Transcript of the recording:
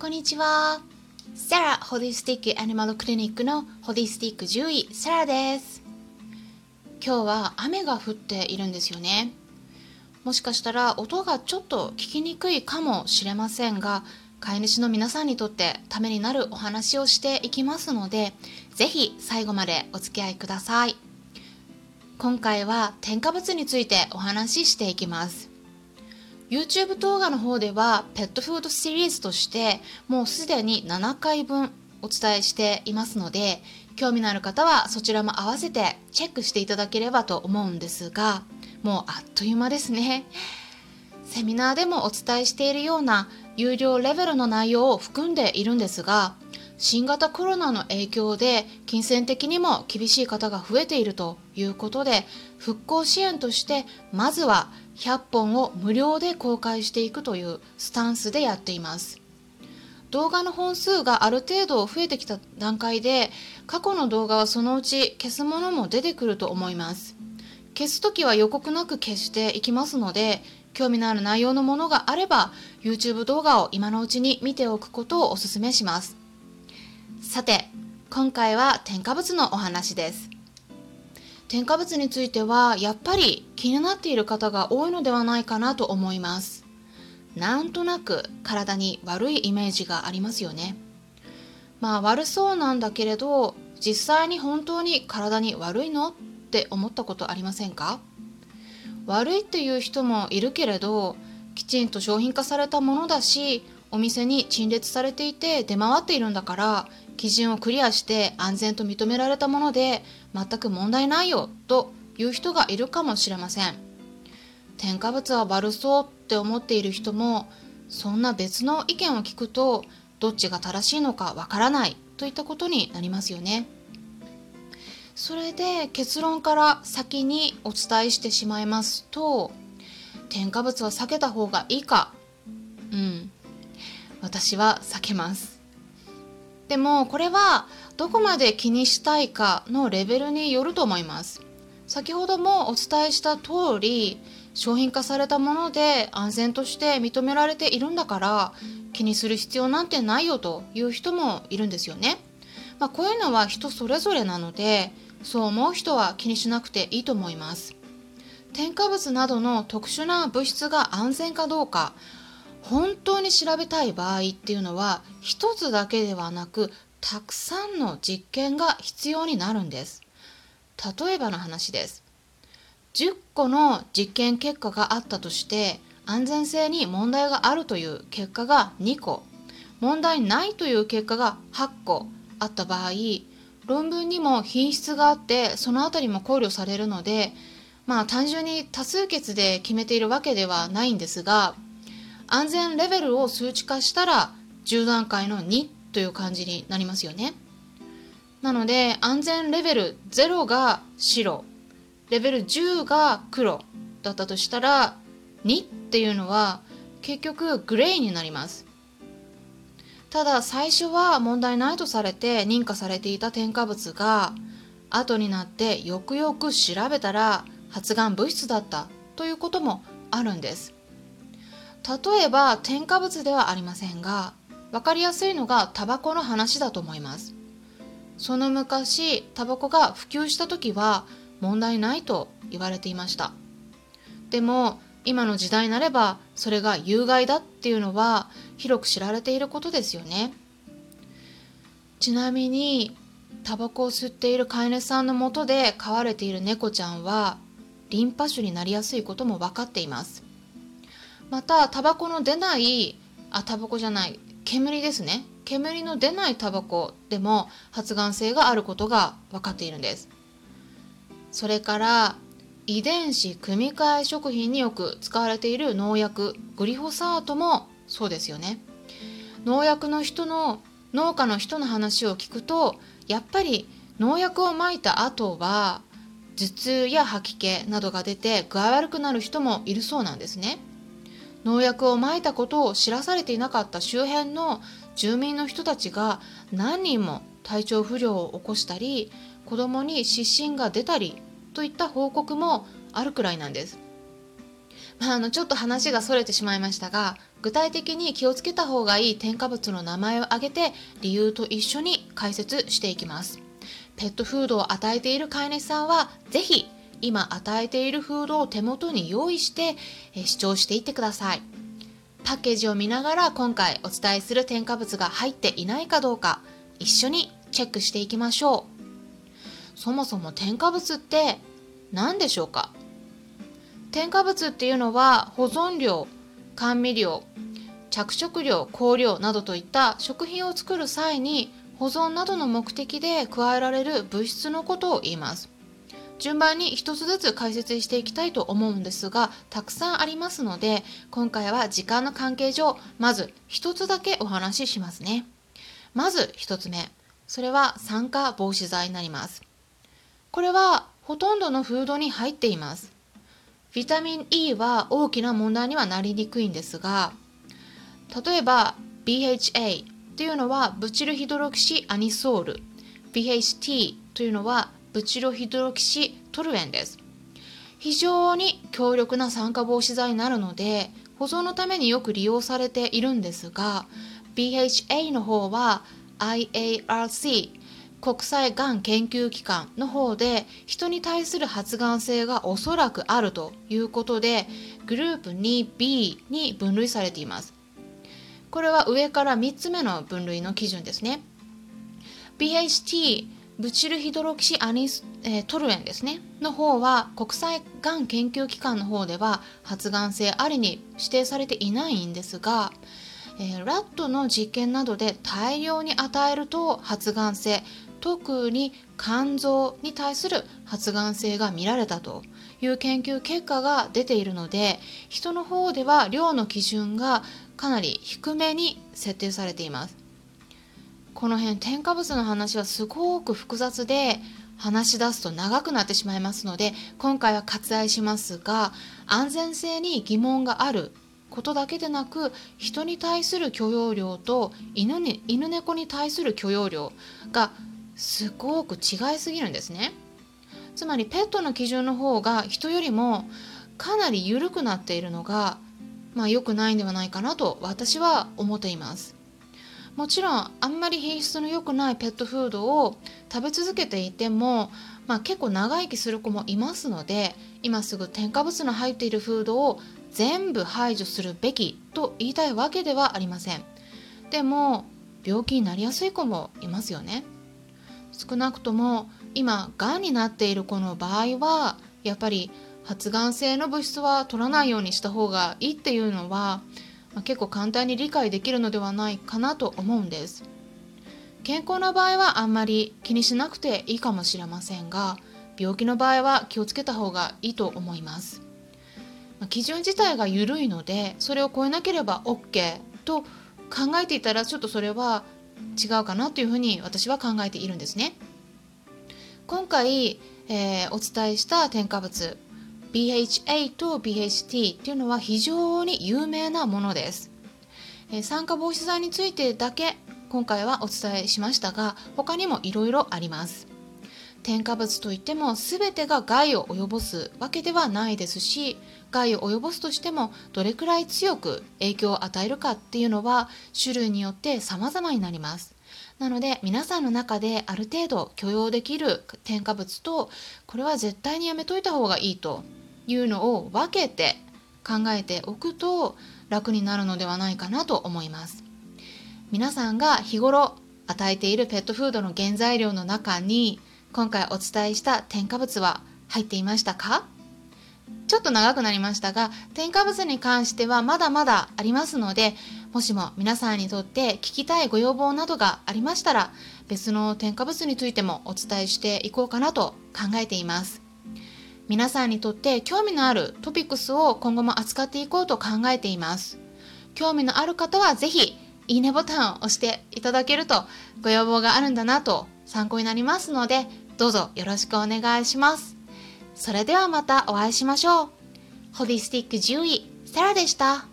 こんにちは。サラホリスティックアニマルクリニックのホリスティック獣医サラです。今日は雨が降っているんですよね。もしかしたら音がちょっと聞きにくいかもしれませんが、飼い主の皆さんにとってためになるお話をしていきますので、ぜひ最後までお付き合いください。今回は添加物についてお話ししていきます。YouTube 動画の方ではペットフードシリーズとしてもうすでに7回分お伝えしていますので興味のある方はそちらも合わせてチェックしていただければと思うんですがもうあっという間ですね。セミナーでもお伝えしているような有料レベルの内容を含んでいるんですが新型コロナの影響で金銭的にも厳しい方が増えているということで復興支援としてまずは100本を無料で公開していくというスタンスでやっています。動画の本数がある程度増えてきた段階で過去の動画はそのうち消すものも出てくると思います。消す時は予告なく消していきますので興味のある内容のものがあれば YouTube 動画を今のうちに見ておくことをお勧めします。さて今回は添加物のお話です。添加物についてはやっぱり気になっている方が多いのではないかなと思います。なんとなく体に悪いイメージがありますよね。まあ悪そうなんだけれど実際に本当に体に悪いのって思ったことありませんか？悪いっていう人もいるけれどきちんと商品化されたものだしお店に陳列されていて出回っているんだから基準をクリアして安全と認められたもので全く問題ないよという人がいるかもしれません。添加物は悪そうって思っている人もそんな別の意見を聞くとどっちが正しいのかわからないといったことになりますよね。それで結論から先にお伝えしてしまいますと添加物は避けた方がいいか。うん。私は避けます。でもこれはどこまで気にしたいかのレベルによると思います。先ほどもお伝えした通り商品化されたもので安全として認められているんだから気にする必要なんてないよという人もいるんですよね、まあ、こういうのは人それぞれなのでそう思う人は気にしなくていいと思います。添加物などの特殊な物質が安全かどうか本当に調べたい場合っていうのは一つだけではなくたくさんの実験が必要になるんです。例えばの話です。10個の実験結果があったとして安全性に問題があるという結果が2個。問題ないという結果が8個あった場合論文にも品質があってその辺りも考慮されるのでまあ単純に多数決で決めているわけではないんですが安全レベルを数値化したら10段階の2という感じになりますよね。なので安全レベル0が白レベル10が黒だったとしたら2っていうのは結局グレーになりますただ最初は問題ないとされて認可されていた添加物が後になってよくよく調べたら発がん物質だったということもあるんです例えば添加物ではありませんが分かりやすいのがタバコの話だと思います。その昔タバコが普及した時は問題ないと言われていました。でも今の時代になればそれが有害だっていうのは広く知られていることですよね。ちなみにタバコを吸っている飼い主さんのもとで飼われている猫ちゃんはリンパ腫になりやすいことも分かっています。またタバコの出ないあタバコじゃない煙ですね。煙の出ないタバコでも発がん性があることが分かっているんです。それから遺伝子組み換え食品によく使われている農薬グリホサートもそうですよね。農薬の人の農家の人の話を聞くとやっぱり農薬をまいた後は頭痛や吐き気などが出て具合悪くなる人もいるそうなんですね。農薬をまいたことを知らされていなかった周辺の住民の人たちが何人も体調不良を起こしたり子供に湿疹が出たりといった報告もあるくらいなんです。まあ、あのちょっと話がそれてしまいましたが具体的に気をつけた方がいい添加物の名前を挙げて理由と一緒に解説していきますペットフードを与えている飼い主さんはぜひ今与えているフードを手元に用意して視聴していってください。パッケージを見ながら今回お伝えする添加物が入っていないかどうか一緒にチェックしていきましょう。そもそも添加物って何でしょうか？添加物っていうのは保存料甘味料着色料香料などといった食品を作る際に保存などの目的で加えられる物質のことを言います。順番に一つずつ解説していきたいと思うんですがたくさんありますので今回は時間の関係上まず一つだけお話ししますね。まず一つ目。それは酸化防止剤になります。これはほとんどのフードに入っています。ビタミン E は大きな問題にはなりにくいんですが例えば BHA というのはブチルヒドロキシアニソール。BHT というのはブチロヒドロキシトルエンです。非常に強力な酸化防止剤になるので保存のためによく利用されているんですが BHA の方は IARC 国際がん研究機関の方で人に対する発がん性がおそらくあるということでグループ 2B に分類されています。これは上から3つ目の分類の基準ですね。BHT ブチルヒドロキシアニス、えー、トルエンですねの方は国際がん研究機関の方では発がん性ありに指定されていないんですが、えー、ラットの実験などで大量に与えると発がん性特に肝臓に対する発がん性が見られたという研究結果が出ているので人の方では量の基準がかなり低めに設定されています。この辺添加物の話はすごく複雑で話し出すと長くなってしまいますので今回は割愛しますが安全性に疑問があることだけでなく人に対する許容量と犬に犬猫に対する許容量がすごく違いすぎるんですね。つまりペットの基準の方が人よりもかなり緩くなっているのがまあ良くないんではないかなと私は思っています。もちろんあんまり品質の良くないペットフードを食べ続けていても、まあ、結構長生きする子もいますので今すぐ添加物の入っているフードを全部排除するべきと言いたいわけではありません。でも病気になりやすい子もいますよね。少なくとも今がんになっている子の場合はやっぱり発がん性の物質は取らないようにした方がいいっていうのはまあ、結構簡単に理解できるのではないかなと思うんです。健康な場合はあんまり気にしなくていいかもしれませんが病気の場合は気をつけた方がいいと思います、まあ、基準自体が緩いのでそれを超えなければ OK と考えていたらちょっとそれは違うかなというふうに私は考えているんですね。今回、えー、お伝えした添加物 BHA と BHT っていうのは非常に有名なものです。え酸化防止剤についてだけ今回はお伝えしましたが他にもいろいろあります。添加物といっても全てが害を及ぼすわけではないですし害を及ぼすとしてもどれくらい強く影響を与えるかっていうのは種類によって様々になります。なので皆さんの中である程度許容できる添加物とこれは絶対にやめといた方がいいというのを分けて考えておくと楽になるのではないかなと思います。皆さんが日頃与えているペットフードの原材料の中に今回お伝えした添加物は入っていましたか？ちょっと長くなりましたが添加物に関してはまだまだありますのでもしも皆さんにとって聞きたいご要望などがありましたら別の添加物についてもお伝えしていこうかなと考えています。皆さんにとって興味のあるトピックスを今後も扱っていこうと考えています。興味のある方は是非いいねボタンを押していただけるとご要望があるんだなと参考になりますのでどうぞよろしくお願いします。それではまたお会いしましょう。ホビスティック獣医、サラでした。